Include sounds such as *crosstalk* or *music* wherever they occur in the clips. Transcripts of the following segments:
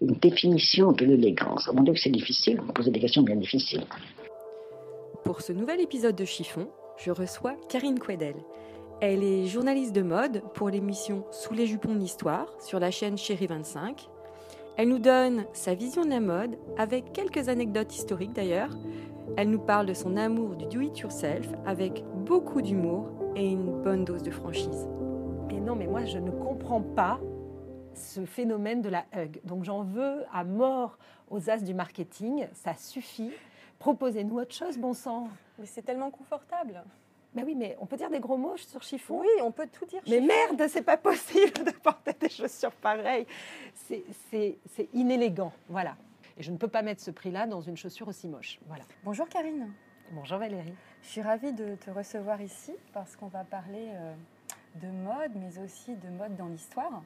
Une définition de l'élégance. Mon Dieu que c'est difficile, vous posez des questions bien difficiles. Pour ce nouvel épisode de Chiffon, je reçois Karine Quedel. Elle est journaliste de mode pour l'émission Sous les jupons de l'histoire sur la chaîne Chérie 25. Elle nous donne sa vision de la mode avec quelques anecdotes historiques d'ailleurs. Elle nous parle de son amour du do-it-yourself avec beaucoup d'humour et une bonne dose de franchise. Mais non, mais moi je ne comprends pas ce phénomène de la hug. Donc j'en veux à mort aux as du marketing, ça suffit. Proposez-nous autre chose, bon sang. Mais c'est tellement confortable. Ben oui, mais on peut dire des gros mots sur chiffon. Oui, on peut tout dire. Mais chiffon. merde, c'est pas possible de porter des chaussures pareilles. C'est- inélégant, voilà. Et je ne peux pas mettre ce prix-là dans une chaussure aussi moche. Voilà. Bonjour Karine. Bonjour Valérie. Je suis ravie de te recevoir ici parce qu'on va parler euh, de mode, mais aussi de mode dans l'histoire,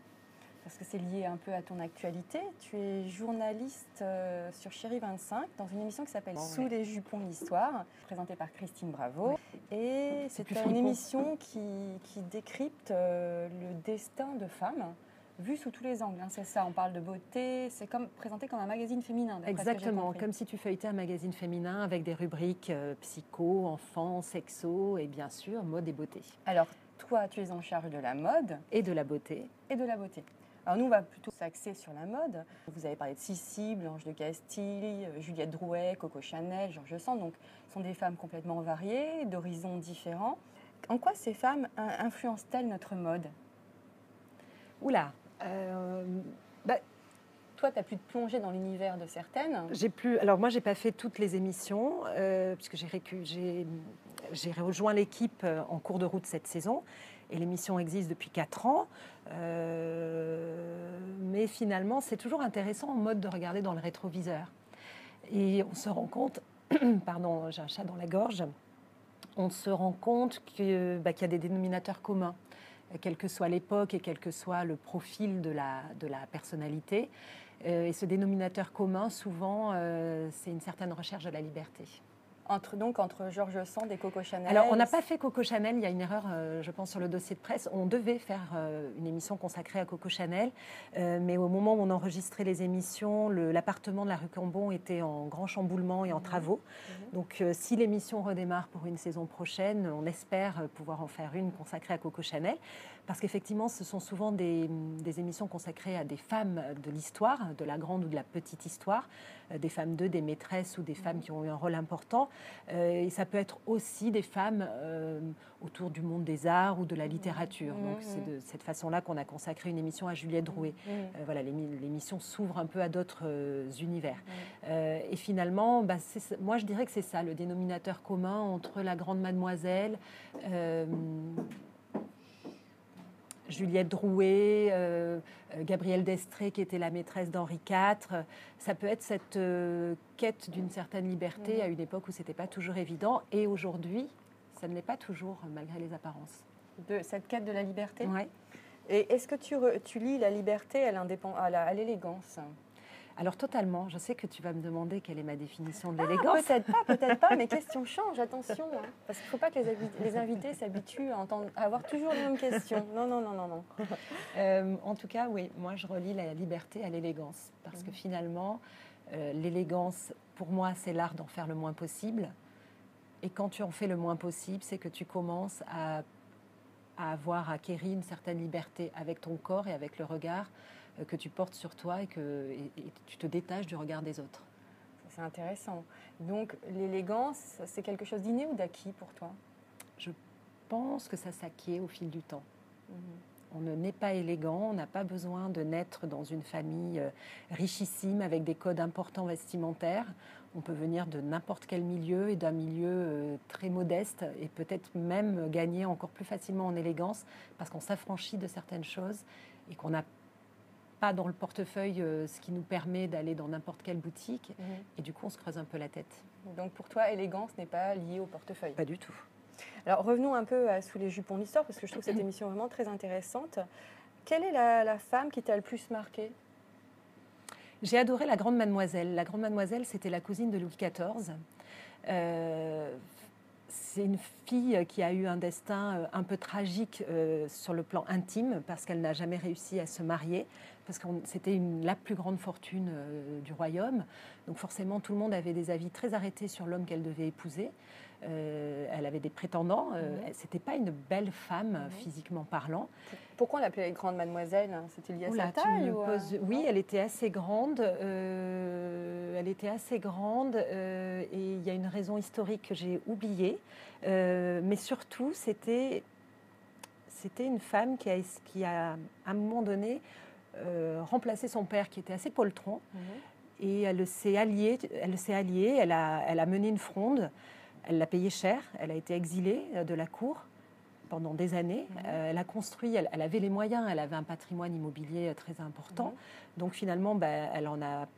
parce que c'est lié un peu à ton actualité. Tu es journaliste euh, sur Chérie 25 dans une émission qui s'appelle Sous ouais. les jupons l'histoire, présentée par Christine Bravo. Et c'est une flippant. émission qui, qui décrypte euh, le destin de femmes. Vu sous tous les angles, hein, c'est ça. On parle de beauté, c'est comme présenté comme un magazine féminin. Exactement, comme si tu feuilletais un magazine féminin avec des rubriques euh, psycho, enfants, sexo et bien sûr mode et beauté. Alors, toi, tu es en charge de la mode. Et de la beauté. et de la beauté. Alors nous, on va plutôt s'axer sur la mode. Vous avez parlé de Sissi, Blanche de Castille, euh, Juliette Drouet, Coco Chanel, Georges Sand. Donc, ce sont des femmes complètement variées, d'horizons différents. En quoi ces femmes influencent-elles notre mode? Oula, euh, bah, Toi, tu as pu te plonger dans l'univers de certaines. J'ai plus. Alors moi, j'ai pas fait toutes les émissions euh, puisque j'ai j'ai rejoint l'équipe en cours de route cette saison et l'émission existe depuis 4 ans. Euh, mais finalement, c'est toujours intéressant en mode de regarder dans le rétroviseur. Et on se rend compte, *clears throat* pardon, j'ai un chat dans la gorge. On se rend compte bah, qu'il y a des dénominateurs communs, quelle que soit l'époque et quel que soit le profil de la, de la personnalité. Euh, et ce dénominateur commun, souvent, euh, c'est une certaine recherche de la liberté. Entre, donc entre Georges Sand et Coco Chanel. Alors, on n'a pas fait Coco Chanel, il y a une erreur, euh, je pense, sur le dossier de presse. On devait faire euh, une émission consacrée à Coco Chanel, euh, mais au moment où on enregistrait les émissions, le- l'appartement de la rue Cambon était en grand chamboulement et en travaux. Donc, euh, si l'émission redémarre pour une saison prochaine, on espère pouvoir en faire une consacrée à Coco Chanel, parce qu'effectivement, ce sont souvent des, des émissions consacrées à des femmes de l'histoire, de la grande ou de la petite histoire, des femmes d'eux, des maîtresses ou des femmes qui ont eu un rôle important. Euh, et ça peut être aussi des femmes euh, autour du monde des arts ou de la littérature. Donc, c'est de cette façon-là qu'on a consacré une émission à Juliette Drouet. Mmh. Euh, voilà, l'émi- l'émission s'ouvre un peu à d'autres univers. Et finalement, bah, moi je dirais que c'est ça, le dénominateur commun entre la grande mademoiselle, euh, Juliette Drouet, euh, euh, Gabrielle Destré qui était la maîtresse d'Henri IV. Ça peut être cette euh, quête d'une certaine liberté à une époque où c'était pas toujours évident. Et aujourd'hui, ça ne l'est pas toujours, malgré les apparences. De cette quête de la liberté? Ouais. Et est-ce que tu, re- tu lis la liberté à l'élégance? Alors totalement, je sais que tu vas me demander quelle est ma définition de Ah, l'élégance. Peut-être pas, peut-être pas, mais question change, attention. hein. Parce qu'il ne faut pas que les, invités s'habituent à, entendre- à avoir toujours les mêmes questions. Non, non, non, non, non. Euh, en tout cas, oui, moi je relie la liberté à l'élégance. Parce que finalement, euh, l'élégance, pour moi, c'est l'art d'en faire le moins possible. Et quand tu en fais le moins possible, c'est que tu commences à, à avoir acquéri une certaine liberté avec ton corps et avec le regard que tu portes sur toi et que et- et tu te détaches du regard des autres. C'est intéressant. Donc, l'élégance, c'est quelque chose d'inné ou d'acquis pour toi? Je pense que ça s'acquiert au fil du temps. On ne naît pas élégant, on n'a pas besoin de naître dans une famille euh, richissime avec des codes importants vestimentaires. On peut venir de n'importe quel milieu et d'un milieu euh, très modeste et peut-être même gagner encore plus facilement en élégance parce qu'on s'affranchit de certaines choses et qu'on n'a pas dans le portefeuille euh, ce qui nous permet d'aller dans n'importe quelle boutique. Mhm. Et du coup, on se creuse un peu la tête. Donc pour toi, élégance n'est pas liée au portefeuille? Pas du tout. Alors revenons un peu à Sous les jupons d'histoire, parce que je trouve cette *clears throat* émission vraiment très intéressante. Quelle est la, la femme qui t'a le plus marqué J'ai adoré La Grande Mademoiselle. La Grande Mademoiselle, c'était la cousine de Louis XIV. Euh, c'est une fille qui a eu un destin euh, un peu tragique euh, sur le plan intime parce qu'elle n'a jamais réussi à se marier, parce que c'était la plus grande fortune euh, du royaume. Donc forcément, tout le monde avait des avis très arrêtés sur l'homme qu'elle devait épouser. Euh, elle avait des prétendants. Euh, Mhm. C'était pas une belle femme Mhm. physiquement parlant. Pourquoi on l'appelait grande mademoiselle C'était lié à Oula, sa taille ou poses- Oui, elle était assez grande. euh, elle était assez grande et il y a une raison historique que j'ai oubliée. Mais surtout, c'était c'était une femme qui a, qui a, à un moment donné, remplacé son père, qui était assez poltron. Mhm. Et elle s'est alliée, elle s'est alliée, elle a, elle a mené une fronde, elle l'a payé cher, elle a été exilée euh, de la cour pendant des années. Mhm. Euh, elle a construit, elle, elle avait les moyens, elle avait un patrimoine immobilier euh, très important. Donc finalement, ben, elle en a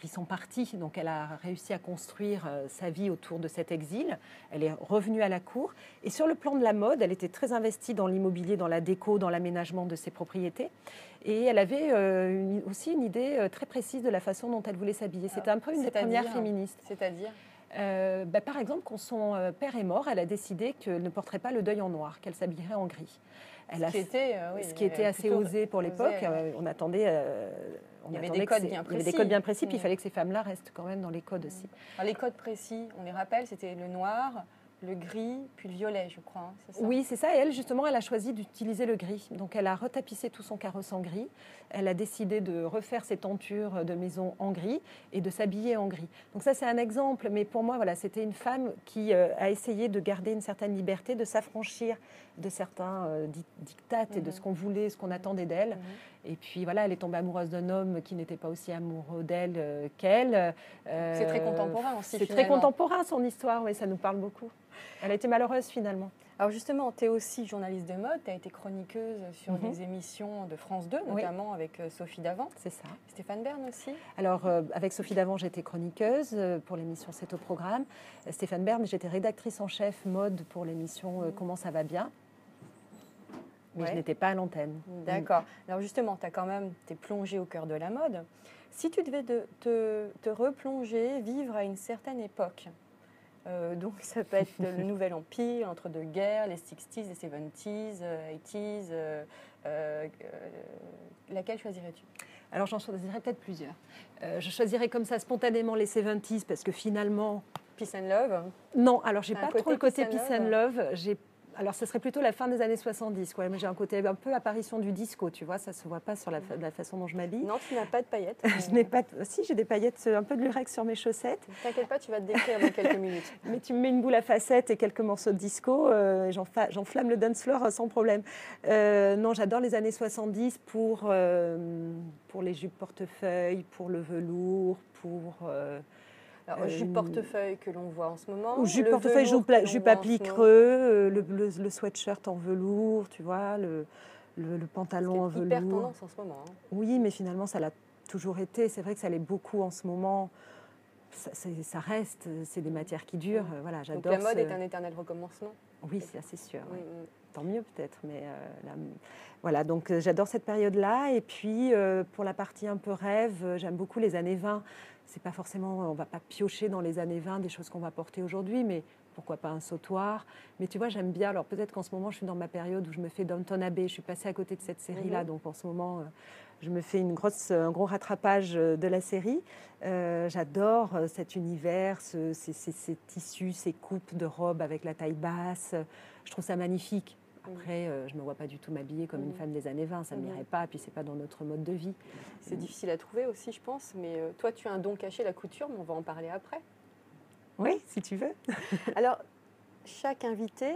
pris son parti. Donc elle a réussi à construire euh, sa vie autour de cet exil. Elle est revenue à la cour. Et sur le plan de la mode, elle était très investie dans l'immobilier, dans la déco, dans l'aménagement de ses propriétés. Et elle avait euh, une- aussi une idée euh, très précise de la façon dont elle voulait s'habiller. C'était un peu une des premières féministes. C'est-à-dire? Euh, bah, par exemple, quand son euh, père est mort, elle a décidé qu'elle ne porterait pas le deuil en noir, qu'elle s'habillerait en gris. Elle Ce qui a- était, euh, oui, ce qui était assez osé pour l'époque. Euh, on attendait. on Il y avait attendait des codes bien Il y avait des précis. codes bien précis, puis il Mm. fallait que ces femmes-là restent quand même dans les codes aussi. Alors, les codes précis, on les rappelle, c'était le noir, le gris, puis le violet, je crois. hein, ça Oui, c'est ça. Et elle, justement, elle a choisi d'utiliser le gris. Donc, elle a retapissé tout son carrosse en gris. Elle a décidé de refaire ses tentures de maison en gris et de s'habiller en gris. Donc, ça, c'est un exemple. Mais pour moi, voilà, c'était une femme qui euh, a essayé de garder une certaine liberté, de s'affranchir de certains euh, et de Mhm. ce qu'on voulait, ce qu'on attendait d'elle. Mhm. Et puis, voilà, elle est tombée amoureuse d'un homme qui n'était pas aussi amoureux d'elle euh, qu'elle. C'est très Euh, contemporain aussi, C'est très contemporain, son histoire. Oui, ça nous parle beaucoup. Elle a été malheureuse, finalement. Alors justement, tu es aussi journaliste de mode, tu as été chroniqueuse sur Mhm. des émissions de France 2, Oui. notamment avec euh, Sophie Davant. C'est ça. Stéphane Bern aussi. Alors, euh, avec Sophie Davant, j'étais chroniqueuse euh, pour l'émission C'est au programme. Euh, Stéphane Bern, j'étais rédactrice en chef mode pour l'émission euh, Comment ça va bien. Mais Ouais. je n'étais pas à l'antenne. D'accord. Alors justement, tu as quand même, tu es plongée au cœur de la mode. Si tu devais de- te, te replonger, vivre à une certaine époque, euh, donc *laughs* ça peut être le *laughs* Nouvel Empire, l'entre-deux-guerres, les 60s, les 70s, euh, 80s, euh, euh, euh, laquelle choisirais-tu? Alors, j'en choisirais peut-être plusieurs. Euh, je choisirais comme ça spontanément les 70s parce que finalement. Peace and Love Non, alors j'ai pas trop le côté peace and love. J'ai alors, ce serait plutôt la fin des années 70. Quoi. Mais j'ai un côté un peu apparition du disco, tu vois. Ça se voit pas sur la, fa- la façon dont je m'habille. Non, tu n'as pas de paillettes. *laughs* Je n'ai pas. de- Si, j'ai des paillettes, un peu de lurex sur mes chaussettes. T'inquiète pas, tu vas te décrire dans quelques minutes. *laughs* Mais tu me mets une boule à facettes et quelques morceaux de disco, euh, et j'enflamme le dance floor euh, sans problème. Euh, non, j'adore les années 70 pour, euh, pour les jupes portefeuille, pour le velours, pour. Euh, Alors, Euh, jupe portefeuille que l'on voit en ce moment. ou jupe le portefeuille, velours ce moment. creux, euh, le, le, le sweatshirt en velours, tu vois, le, le, pantalon en C'est hyper velours. tendance en ce moment. hein. Oui, mais finalement, ça l'a toujours été. C'est vrai que ça l'est beaucoup en ce moment. Ça, c'est- ça reste, c'est des matières qui durent. Voilà, Donc j'adore. la mode ce- est un éternel recommencement. Oui, c'est assez sûr. oui. Mm, mm. Tant mieux peut-être, mais euh, la- voilà. Donc euh, j'adore cette période-là. Et puis euh, pour la partie un peu rêve, euh, j'aime beaucoup les années 20. C'est pas forcément, on va pas piocher dans les années 20 des choses qu'on va porter aujourd'hui, mais pourquoi pas un sautoir. Mais tu vois, j'aime bien. Alors peut-être qu'en ce moment, je suis dans ma période où je me fais Downton Abbey. Je suis passée à côté de cette série-là, Mhm. donc en ce moment, euh, je me fais une grosse, un gros rattrapage euh, de la série. Euh, J'adore euh, cet univers, ce- ces, ces- ces tissus, ces coupes de robes avec la taille basse. Je trouve ça magnifique. Après, euh, je ne me vois pas du tout m'habiller comme une Mhm. femme des années 20, ça ne Mhm. m'irait pas, puis c'est pas dans notre mode de vie. C'est difficile à trouver aussi, je pense. Mais euh, toi, tu as un don caché, la couture, mais on va en parler après. Oui, si tu veux. *laughs* Alors, chaque invité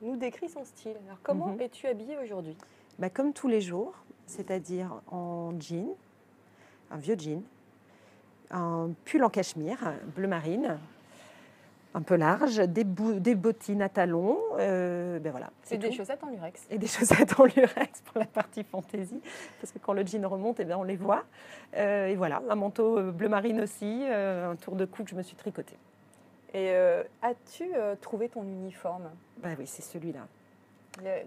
nous décrit son style. Alors, comment Mhm. es-tu habillée aujourd'hui? Bah, comme tous les jours, c'est-à-dire en jean, un vieux jean, un pull en cachemire, bleu marine, un peu larges, des, des bottines à talons. ben voilà. C'est des chaussettes en lurex. Et des chaussettes en lurex pour la partie fantaisie, parce que quand le jean remonte, eh bien, on les voit. et voilà, un manteau bleu marine aussi, un tour de cou que je me suis tricoté. Et as-tu trouvé ton uniforme? Bah oui, c'est celui-là.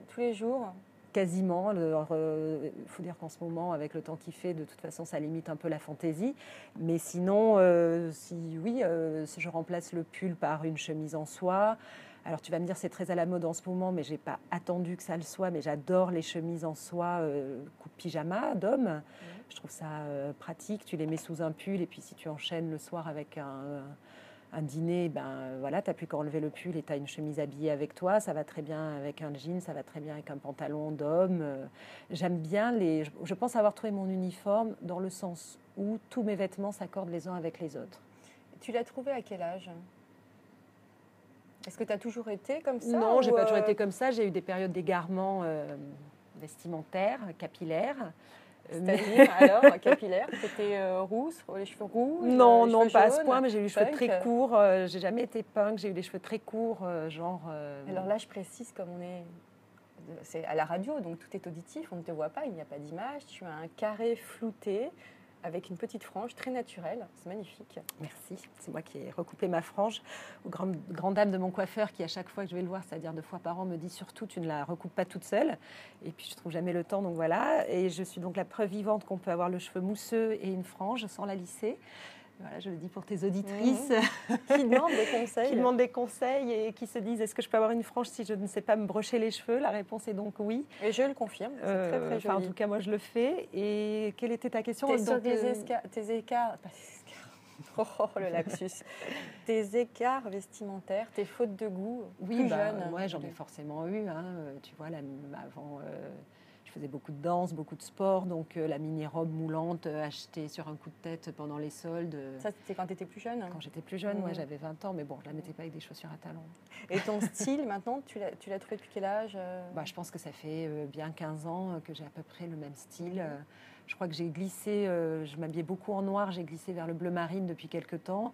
Tous les jours? Quasiment. Il faut dire qu'en ce moment, avec le temps qu'il fait, de toute façon, ça limite un peu la fantaisie. Mais sinon, euh, si oui, euh, si je remplace le pull par une chemise en soie. Alors tu vas me dire c'est très à la mode en ce moment, mais j'ai pas attendu que ça le soit. Mais j'adore les chemises en soie euh, coupe pyjama d'homme. Je trouve ça pratique. Tu les mets sous un pull et puis si tu enchaînes le soir avec un un dîner, ben voilà, tu n'as plus qu'à enlever le pull et tu as une chemise habillée avec toi. Ça va très bien avec un jean, ça va très bien avec un pantalon d'homme. Euh, j'aime bien les. Je pense avoir trouvé mon uniforme dans le sens où tous mes vêtements s'accordent les uns avec les autres. Tu l'as trouvé à quel âge? Est-ce que tu as toujours été comme ça Non, j'ai pas toujours euh, été comme ça. J'ai eu des périodes d'égarement euh, vestimentaires, capillaires. C'est-à-dire, alors, capillaire, c'était euh, rousse, les cheveux roux Non, non, pas à ce point, mais j'ai eu les cheveux très courts. Euh, j'ai jamais été punk, j'ai eu des cheveux très courts, euh, genre. Alors là, je précise, comme on est. C'est à la radio, donc tout est auditif, on ne te voit pas, il n'y a pas d'image. Tu as un carré flouté avec une petite frange très naturelle. C'est magnifique. Merci. C'est moi qui ai recoupé ma frange. Aux grandes, dames de mon coiffeur qui, à chaque fois que je vais le voir, c'est-à-dire deux fois par an, me dit surtout tu ne la recoupes pas toute seule. Et puis je trouve jamais le temps, donc voilà. Et je suis donc la preuve vivante qu'on peut avoir le cheveu mousseux et une frange sans la lisser. Voilà, je le dis pour tes auditrices. Qui demandent des conseils. qui demandent des conseils et qui se disent est-ce que je peux avoir une frange si je ne sais pas me brocher les cheveux? La réponse est donc oui. Et je le confirme. C'est très, très joli. Euh, en tout cas, moi, je le fais. Et quelle était ta question sur tes, tes écarts. *laughs* Oh, oh, le lapsus. *laughs* tes écarts vestimentaires, tes fautes de goût, oui, plus bah, jeune. Ouais, j'en ai forcément eu. Hein. Tu vois, là, avant, euh, je faisais beaucoup de danse, beaucoup de sport, donc euh, la mini-robe moulante euh, achetée sur un coup de tête pendant les soldes. Ça, c'était quand tu étais plus jeune Quand j'étais plus jeune, moi, mmh. j'avais 20 ans, mais bon, je la mettais pas avec des chaussures à talons. Et ton *laughs* style, maintenant, tu l'as, tu l'as trouvé depuis quel âge euh? Bah, Je pense que ça fait bien 15 ans que j'ai à peu près le même style. Je crois que j'ai glissé, je m'habillais beaucoup en noir, j'ai glissé vers le bleu marine depuis quelques temps.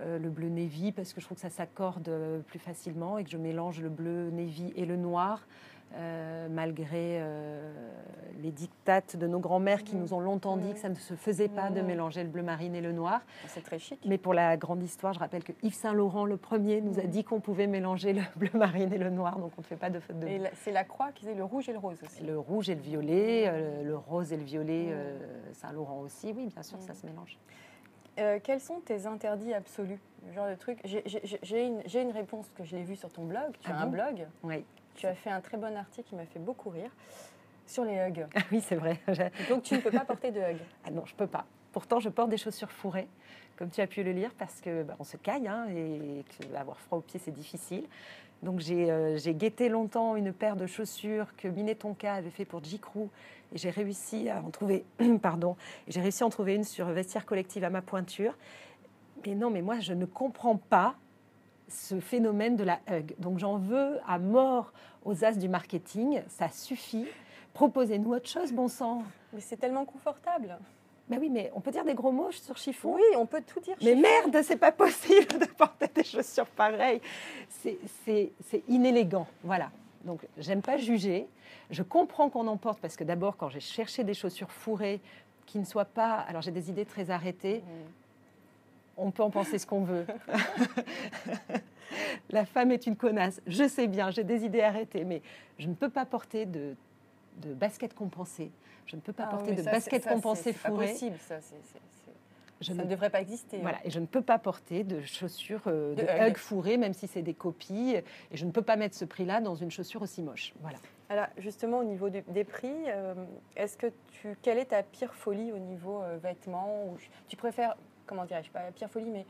le bleu navy parce que je trouve que ça s'accorde plus facilement et que je mélange le bleu navy et le noir. Euh, malgré euh, les dictates de nos grands-mères qui mmh. nous ont longtemps dit que ça ne se faisait pas de mmh. mélanger le bleu marine et le noir. C'est très chic. Mais pour la grande histoire, je rappelle que Yves Saint-Laurent, le premier, nous a mmh. dit qu'on pouvait mélanger le *laughs* bleu marine et le noir, donc on ne fait pas de faute de. c'est la croix qui est le rouge et le rose aussi. Le rouge et le violet, euh, le rose et le violet, Saint-Laurent aussi, oui, bien sûr, ça se mélange. quels sont tes interdits absolus? Genre de truc. J'ai une, une, réponse que je l'ai vue sur ton blog. Tu ah as un blog. Oui. Tu as fait un très bon article qui m'a fait beaucoup rire sur les hugs. Ah oui, c'est vrai. *laughs* Donc tu ne peux pas porter de hugs. Ah non, je peux pas. Pourtant, je porte des chaussures fourrées, comme tu as pu le lire, parce que bah, on se caille hein, et avoir froid aux pieds, c'est difficile. Donc euh, j'ai guetté longtemps une paire de chaussures que Minet Tonka avait fait pour J. Crew et j'ai réussi à en trouver, *coughs* pardon, j'ai réussi à en trouver une sur Vestiaire Collective à ma pointure. Mais non, mais moi je ne comprends pas ce phénomène de la hug. Donc j'en veux à mort aux as du marketing, ça suffit. Proposez-nous autre chose, bon sang. Mais c'est tellement confortable. Ben oui, mais on peut dire des gros mots sur chiffon. Oui, on peut tout dire. Mais merde, c'est pas possible de porter des chaussures pareilles. C'est inélégant. Voilà. Donc, j'aime pas juger. Je comprends qu'on en porte parce que d'abord, quand j'ai cherché des chaussures fourrées qui ne soient pas. Alors, j'ai des idées très arrêtées. Mmh on peut en penser ce qu'on veut. *laughs* la femme est une connasse. Je sais bien, j'ai des idées arrêtées, mais je ne peux pas porter de, de basket compensé. Je ne peux pas ah porter de basket compensé fourré. C'est possible, ça. ça ne devrait pas exister. Voilà, et je ne peux pas porter de chaussures euh, de, hug. fourrées, même si c'est des copies. Et je ne peux pas mettre ce prix-là dans une chaussure aussi moche. Voilà. Alors, justement, au niveau des prix, euh, est-ce que tu, quelle est ta pire folie au niveau euh, vêtements ou, Tu préfères comment dirais-je, pas Pierre Folie, mais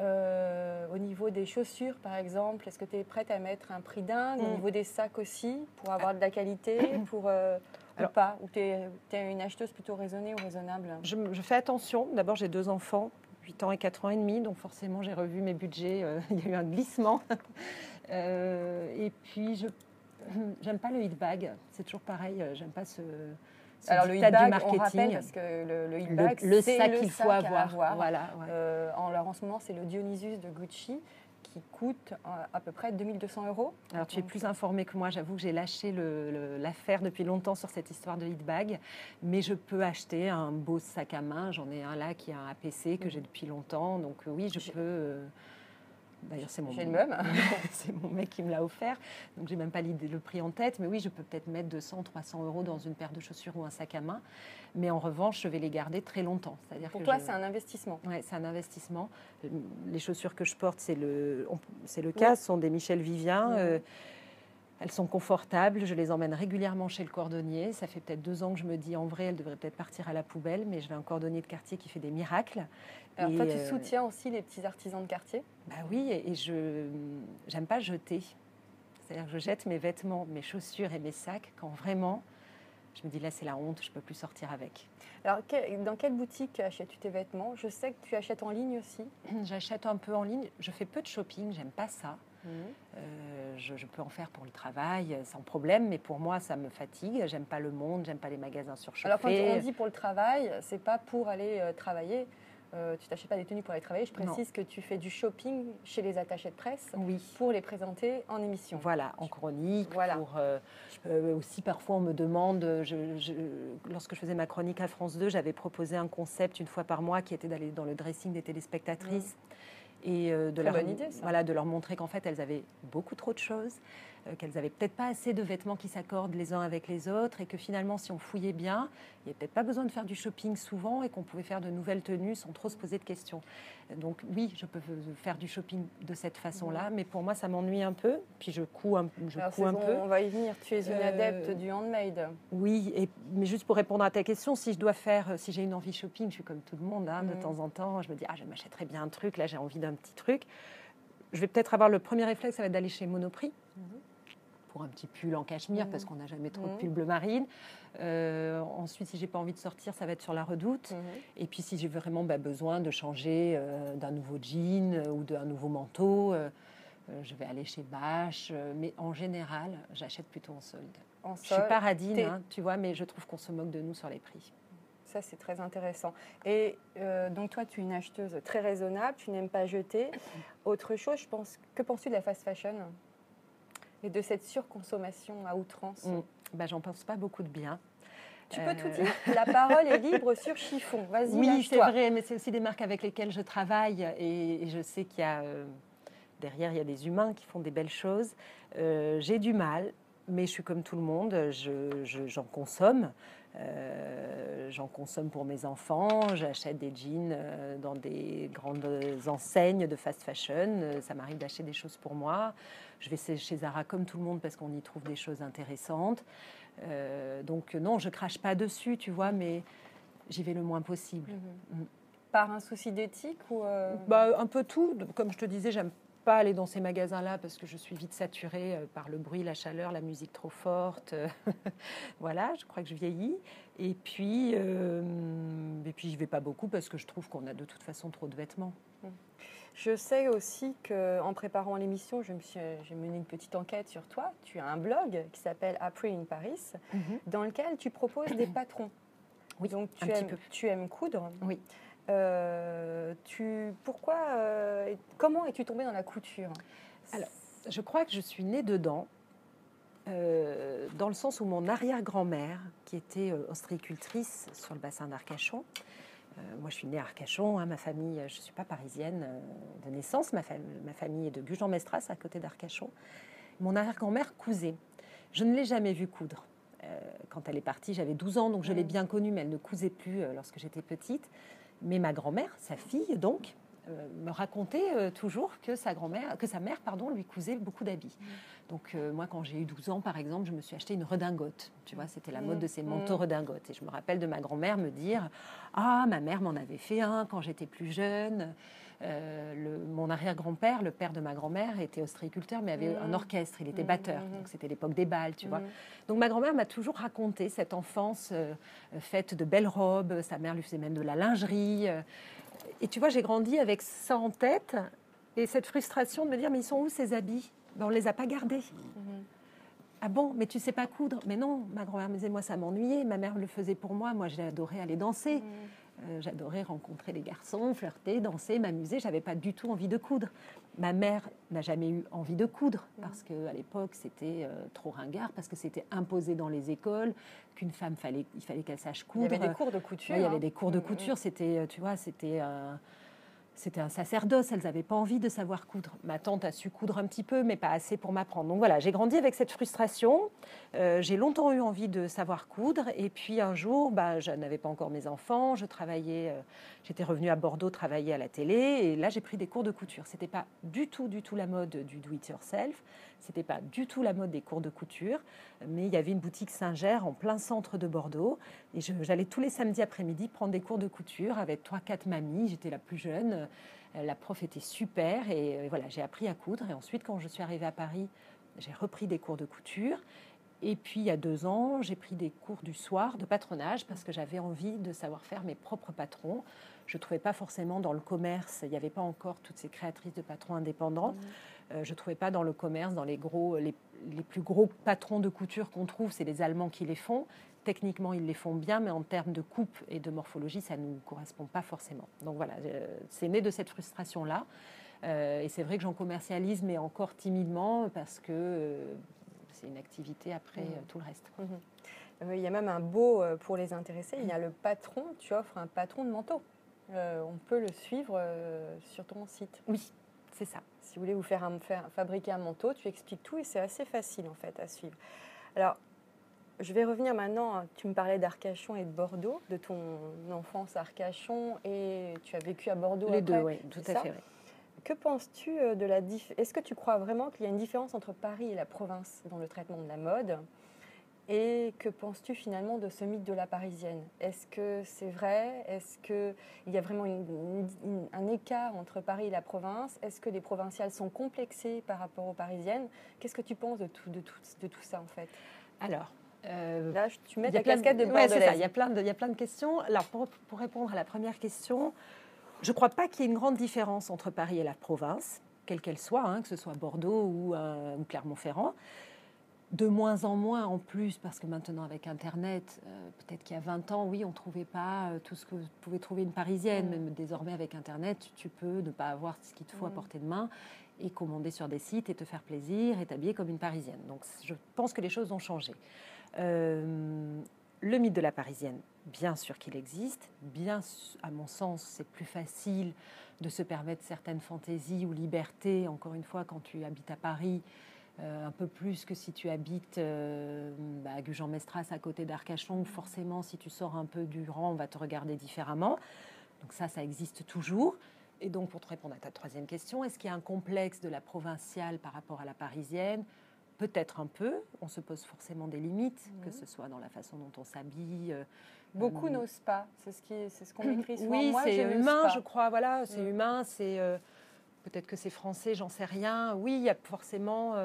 euh, au niveau des chaussures, par exemple, est-ce que tu es prête à mettre un prix dingue Au mm. niveau des sacs aussi, pour avoir de la qualité *coughs* pour, euh, ou pas? Ou tu es, une acheteuse plutôt raisonnée ou raisonnable? Je, fais attention. D'abord, j'ai deux enfants, 8 ans et 4 ans et demi, donc forcément, j'ai revu mes budgets. Euh, *laughs* il y a eu un glissement. *laughs* et puis, je j'aime pas le hit bag. C'est toujours pareil. J'aime pas ce alors le bag, on rappelle parce que le, le bag, le, sac qu'il faut avoir. Voilà, euh, en, alors, en ce moment, c'est le Dionysus de Gucci qui coûte euh, à peu près 2200 euros. Alors tu es plus informée que moi, j'avoue que j'ai lâché l'affaire depuis longtemps sur cette histoire de bag, mais je peux acheter un beau sac à main, j'en ai un là qui a un APC que j'ai depuis longtemps, donc oui, je peux... D'ailleurs, c'est mon, *laughs* c'est mon mec qui me l'a offert. Donc, j'ai même pas l'idée, le prix en tête. Mais oui, je peux peut-être mettre 200, 300 euros dans une paire de chaussures ou un sac à main. Mais en revanche, je vais les garder très longtemps. C'est-à-dire Pour toi, c'est un investissement. Oui, c'est un investissement. Les chaussures que je porte, c'est le, c'est le cas, ce sont des Michel Vivien. Euh, elles sont confortables, je les emmène régulièrement chez le cordonnier. Ça fait peut-être deux ans que je me dis en vrai, elles devraient peut-être partir à la poubelle, mais j'ai un cordonnier de quartier qui fait des miracles. Alors toi, tu euh, soutiens aussi les petits artisans de quartier? Bah oui, et, je j'aime pas jeter. C'est-à-dire que je jette mes vêtements, mes chaussures et mes sacs quand vraiment je me dis là c'est la honte, je peux plus sortir avec. Alors dans quelle boutique achètes-tu tes vêtements? Je sais que tu achètes en ligne aussi. *clears throat* J'achète un peu en ligne. Je fais peu de shopping, j'aime pas ça. Euh, je, peux en faire pour le travail sans problème, mais pour moi, ça me fatigue. J'aime pas le monde, j'aime pas les magasins surchauffés. Alors quand on dit pour le travail, c'est pas pour aller euh, travailler. Euh, tu t'achètes pas des tenues pour aller travailler. Je précise que tu fais du shopping chez les attachés de presse oui. pour les présenter en émission. Voilà, en chronique. Voilà. Pour, aussi, parfois, on me demande. lorsque je faisais ma chronique à France 2, j'avais proposé un concept une fois par mois qui était d'aller dans le dressing des téléspectatrices. Mmh et euh, de, leur, Voilà, de leur montrer qu'en fait elles avaient beaucoup trop de choses, qu'elles n'avaient peut-être pas assez de vêtements qui s'accordent les uns avec les autres et que finalement si on fouillait bien, il n'y a peut-être pas besoin de faire du shopping souvent et qu'on pouvait faire de nouvelles tenues sans trop se poser de questions. Donc oui, je peux faire du shopping de cette façon-là, mais pour moi ça m'ennuie un peu, puis je couds un, je couds un peu. On va y venir, tu es une euh, adepte du handmade. Oui, et, mais juste pour répondre à ta question, si je dois faire, si j'ai une envie shopping, je suis comme tout le monde, hein, de mm. temps en temps, je me dis, ah je m'achèterais bien un truc, là j'ai envie d'un petit truc. Je vais peut-être avoir le premier réflexe, ça va être d'aller chez Monoprix. Mm-hmm pour un petit pull en cachemire, parce mmh. qu'on n'a jamais trop de mmh. pull bleu marine. Euh, ensuite, si j'ai pas envie de sortir, ça va être sur la redoute. Mmh. Et puis, si j'ai vraiment bah, besoin de changer euh, d'un nouveau jean euh, ou d'un nouveau manteau, je vais aller chez Bache. mais en général, j'achète plutôt en solde. En je suis paradine, hein, tu vois, mais je trouve qu'on se moque de nous sur les prix. Ça, c'est très intéressant. Et donc, toi, tu es une acheteuse très raisonnable, tu n'aimes pas jeter. Autre chose, je pense, que penses-tu de la fast fashion? Et de cette surconsommation à outrance bah, J'en pense pas beaucoup de bien. Tu peux tout euh. dire. *laughs* La parole est libre sur chiffon. Vas-y, Oui, c'est vrai, mais c'est aussi des marques avec lesquelles je travaille et, je sais qu'il y a euh, derrière, il y a des humains qui font des belles choses. Euh, j'ai du mal, mais je suis comme tout le monde, j'en consomme. Euh, j'en consomme pour mes enfants, j'achète des jeans euh, dans des grandes enseignes de fast fashion, euh, ça m'arrive d'acheter des choses pour moi. Je vais chez Zara comme tout le monde parce qu'on y trouve des choses intéressantes. donc non, je crache pas dessus, tu vois, mais j'y vais le moins possible. Mhm. Mm. Par un souci d'éthique ou bah, Un peu tout. Comme je te disais, j'aime pas aller dans ces magasins-là parce que je suis vite saturée euh, par le bruit, la chaleur, la musique trop forte. *laughs* voilà, je crois que je vieillis. Et puis, euh, et puis je vais pas beaucoup parce que je trouve qu'on a de toute façon trop de vêtements. Je sais aussi qu'en préparant l'émission, j'ai mené une petite enquête sur toi. Tu as un blog qui s'appelle Après in Paris, mhm. dans lequel tu proposes des patrons. Oui, donc tu, aimes, tu aimes coudre. Oui. Euh, tu, pourquoi, euh, comment es-tu tombée dans la couture? Alors, je crois que je suis née dedans, euh, dans le sens où mon arrière-grand-mère, qui était ostréicultrice sur le bassin d'Arcachon, moi je suis née à Arcachon, hein, ma famille, je ne suis pas parisienne de naissance, ma, ma, famille est de Gujan-Mestras, à côté d'Arcachon. Mon arrière-grand-mère cousait. Je ne l'ai jamais vue coudre. quand elle est partie, j'avais 12 ans, donc je l'ai bien connue, mais elle ne cousait plus lorsque j'étais petite. Mais ma grand-mère, sa fille donc, euh, me racontait euh, toujours que sa grand-mère, que sa mère, pardon, lui cousait beaucoup d'habits. Mm. Donc euh, moi, quand j'ai eu 12 ans, par exemple, je me suis acheté une redingote. Tu vois, c'était la mode de ces mm. manteaux redingotes. Et je me rappelle de ma grand-mère me dire, ah, ma mère m'en avait fait un quand j'étais plus jeune. Le, mon arrière-grand-père, le père de ma grand-mère, était ostréiculteur, mais avait un mm. orchestre, il était batteur. Donc c'était l'époque des balles, tu vois. Donc ma grand-mère m'a toujours raconté cette enfance faite de belles robes. Sa mère lui faisait même de la lingerie. Et tu vois, j'ai grandi avec ça en tête et cette frustration de me dire mais ils sont où ces habits? Ben, On ne les a pas gardés. Ah bon, mais tu sais pas coudre? Mais non, ma grand-mère me disait moi ça m'ennuyait. Ma mère le faisait pour moi. Moi j'ai adoré aller danser. Euh, j'adorais rencontrer les garçons, flirter, danser, m'amuser. J'avais pas du tout envie de coudre. Ma mère n'a jamais eu envie de coudre parce qu'à l'époque c'était euh, trop ringard, parce que c'était imposé dans les écoles qu'une femme fallait, il fallait qu'elle sache coudre. Il y avait des cours de couture. il y avait hein. des cours de Mm, mm. couture. C'était, euh, tu vois, c'était c'était un sacerdoce. Elles n'avaient pas envie de savoir coudre. Ma tante a su coudre un petit peu, mais pas assez pour m'apprendre. Donc voilà, j'ai grandi avec cette frustration. Euh, j'ai longtemps eu envie de savoir coudre. Et puis un jour, bah, je n'avais pas encore mes enfants. Je travaillais, euh, j'étais revenue à Bordeaux travailler à la télé. Et là, j'ai pris des cours de couture. C'était pas du tout, du tout la mode du do-it-yourself. C'était pas du tout la mode des cours de couture. Mais il y avait une boutique Singer en plein centre de Bordeaux. Et j'allais tous les samedis après-midi prendre des cours de couture avec trois, quatre mamies. J'étais la plus jeune. Euh, La prof était super. Et euh, voilà, j'ai appris à coudre. Et ensuite, quand je suis arrivée à Paris, j'ai repris des cours de couture. Et puis, il y a deux ans, j'ai pris des cours du soir de patronage parce que j'avais envie de savoir faire mes propres patrons. Je ne trouvais pas forcément dans le commerce, il n'y avait pas encore toutes ces créatrices de patrons indépendants. Euh, je ne trouvais pas dans le commerce, dans les, gros, les, les plus gros patrons de couture qu'on trouve, c'est les Allemands qui les font. Techniquement, ils les font bien, mais en termes de coupe et de morphologie, ça ne nous correspond pas forcément. Donc voilà, euh, c'est né de cette frustration-là. Euh, et c'est vrai que j'en commercialise, mais encore timidement, parce que euh, c'est une activité après euh, tout le reste. Euh, Il y a même un beau euh, pour les intéressés. Il y a le patron. Tu offres un patron de manteau. Euh, on peut le suivre euh, sur ton site. Oui, c'est ça. Si vous voulez vous faire, un- faire fabriquer un manteau, tu expliques tout et c'est assez facile en fait à suivre. Alors, je vais revenir maintenant. hein. Tu me parlais d'Arcachon et de Bordeaux, de ton enfance à Arcachon et tu as vécu à Bordeaux. Les après. deux, oui, tout à ça fait. oui. Que penses-tu euh, de la dif- Est-ce que tu crois vraiment qu'il y a une différence entre Paris et la province dans le traitement de la mode? Et que penses-tu finalement de ce mythe de la parisienne? Est-ce que c'est vrai? Est-ce qu'il y a vraiment une- une- un écart entre Paris et la province? Est-ce que les provinciales sont complexées par rapport aux parisiennes? Qu'est-ce que tu penses de tout, de tout, de tout ça en fait? Alors, euh, Là, tu mets il y a ta plein casquette de ouais, c'est ça, il y a plein de, il y a plein de questions. Alors, pour, pour répondre à la première question, je ne crois pas qu'il y ait une grande différence entre Paris et la province, quelle qu'elle soit, hein, que ce soit Bordeaux ou, euh, ou Clermont-Ferrand. De moins en moins en plus, parce que maintenant avec Internet, euh, peut-être qu'il y a 20 ans, oui, on ne trouvait pas euh, tout ce que pouvait trouver une Parisienne. Mm. Mais désormais avec Internet, tu peux ne pas avoir ce qu'il te faut à Mm. portée de main et commander sur des sites et te faire plaisir et t'habiller comme une Parisienne. Donc je pense que les choses ont changé. Euh, le mythe de la Parisienne, bien sûr qu'il existe. Bien, à mon sens, c'est plus facile de se permettre certaines fantaisies ou libertés, encore une fois, quand tu habites à Paris, euh, un peu plus que si tu habites euh, bah, à Gujan-Mestras, à côté d'Arcachon, où forcément, si tu sors un peu du rang, on va te regarder différemment. Donc ça, ça existe toujours. Et donc, pour te répondre à ta troisième question, est-ce qu'il y a un complexe de la provinciale par rapport à la parisienne? Peut-être un peu. On se pose forcément des limites, que ce soit dans la façon dont on s'habille. euh, Beaucoup n'osent pas. C'est ce qui- c'est ce qu'on écrit *laughs* souvent. oui, c'est humain, je crois. Voilà, c'est Mm. humain. C'est peut-être que c'est français, j'en sais rien. Oui, il y a forcément.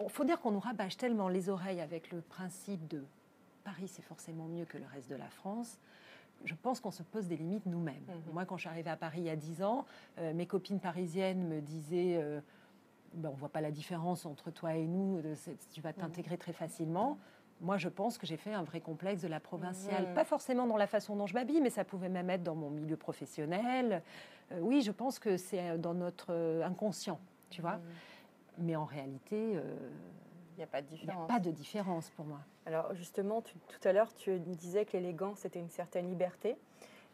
Il faut dire qu'on nous rabâche tellement les oreilles avec le principe de Paris, c'est forcément mieux que le reste de la France. Je pense qu'on se pose des limites nous-mêmes. Mhm. Moi, quand je suis arrivée à Paris il y a 10 ans, euh, mes copines parisiennes me disaient euh, ben, on ne voit pas la différence entre toi et nous, de tu vas t'intégrer très facilement. Moi, je pense que j'ai fait un vrai complexe de la provinciale. Pas forcément dans la façon dont je m'habille, mais ça pouvait même être dans mon milieu professionnel. Euh, oui, je pense que c'est euh, dans notre euh, inconscient, tu vois. Mm. Mais en réalité, euh, Il n'y a pas de a différence. pas de différence pour moi. Alors justement, tu- tout à l'heure, tu disais que l'élégance était une certaine liberté.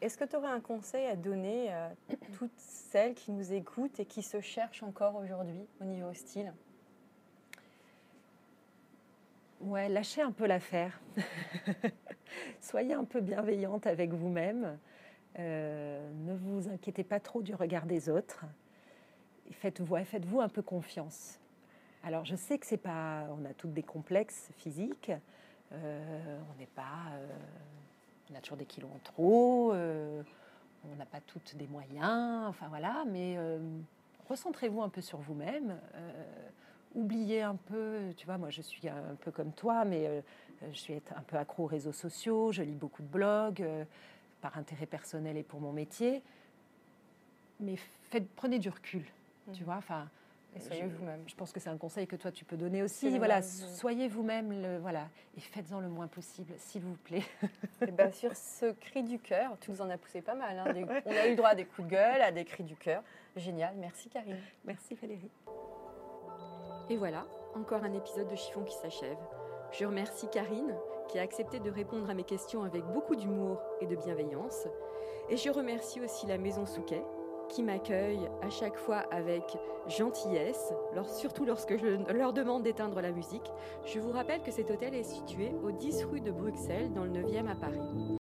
Est-ce que tu aurais un conseil à donner à toutes celles qui nous écoutent et qui se cherchent encore aujourd'hui au niveau style? Ouais, lâchez un peu l'affaire. *laughs* Soyez un peu bienveillante avec vous-même. Euh, ne vous inquiétez pas trop du regard des autres. Faites-vous un peu confiance. Alors, je sais que c'est pas. On a toutes des complexes physiques. Euh, on n'est pas. euh, on a toujours des kilos en trop. euh, on n'a pas toutes des moyens. Enfin voilà. Mais recentrez-vous un peu sur vous-même. Euh, oubliez un peu, tu vois, moi je suis un peu comme toi, mais euh, je suis un peu accro aux réseaux sociaux, je lis beaucoup de blogs euh, par intérêt personnel et pour mon métier. Mais faites, prenez du recul, tu Mhm. vois. Enfin, Et soyez vous-même. Je pense que c'est un conseil que toi tu peux donner aussi. Voilà, soyez vous-même, voilà, et faites-en le moins possible, s'il vous plaît. Et bien sur ce cri du cœur, tu nous en as poussé pas mal. Hein, *laughs* on a eu le droit à des coups de gueule, à des cris du cœur. Génial, merci Karine. Merci Valérie. Et voilà, encore un épisode de Chiffon qui s'achève. Je remercie Karine qui a accepté de répondre à mes questions avec beaucoup d'humour et de bienveillance. Et je remercie aussi la Maison Souquet qui m'accueille à chaque fois avec gentillesse, surtout lorsque je leur demande d'éteindre la musique. Je vous rappelle que cet hôtel est situé au 10 rue de Bruxelles, dans le 9e à Paris.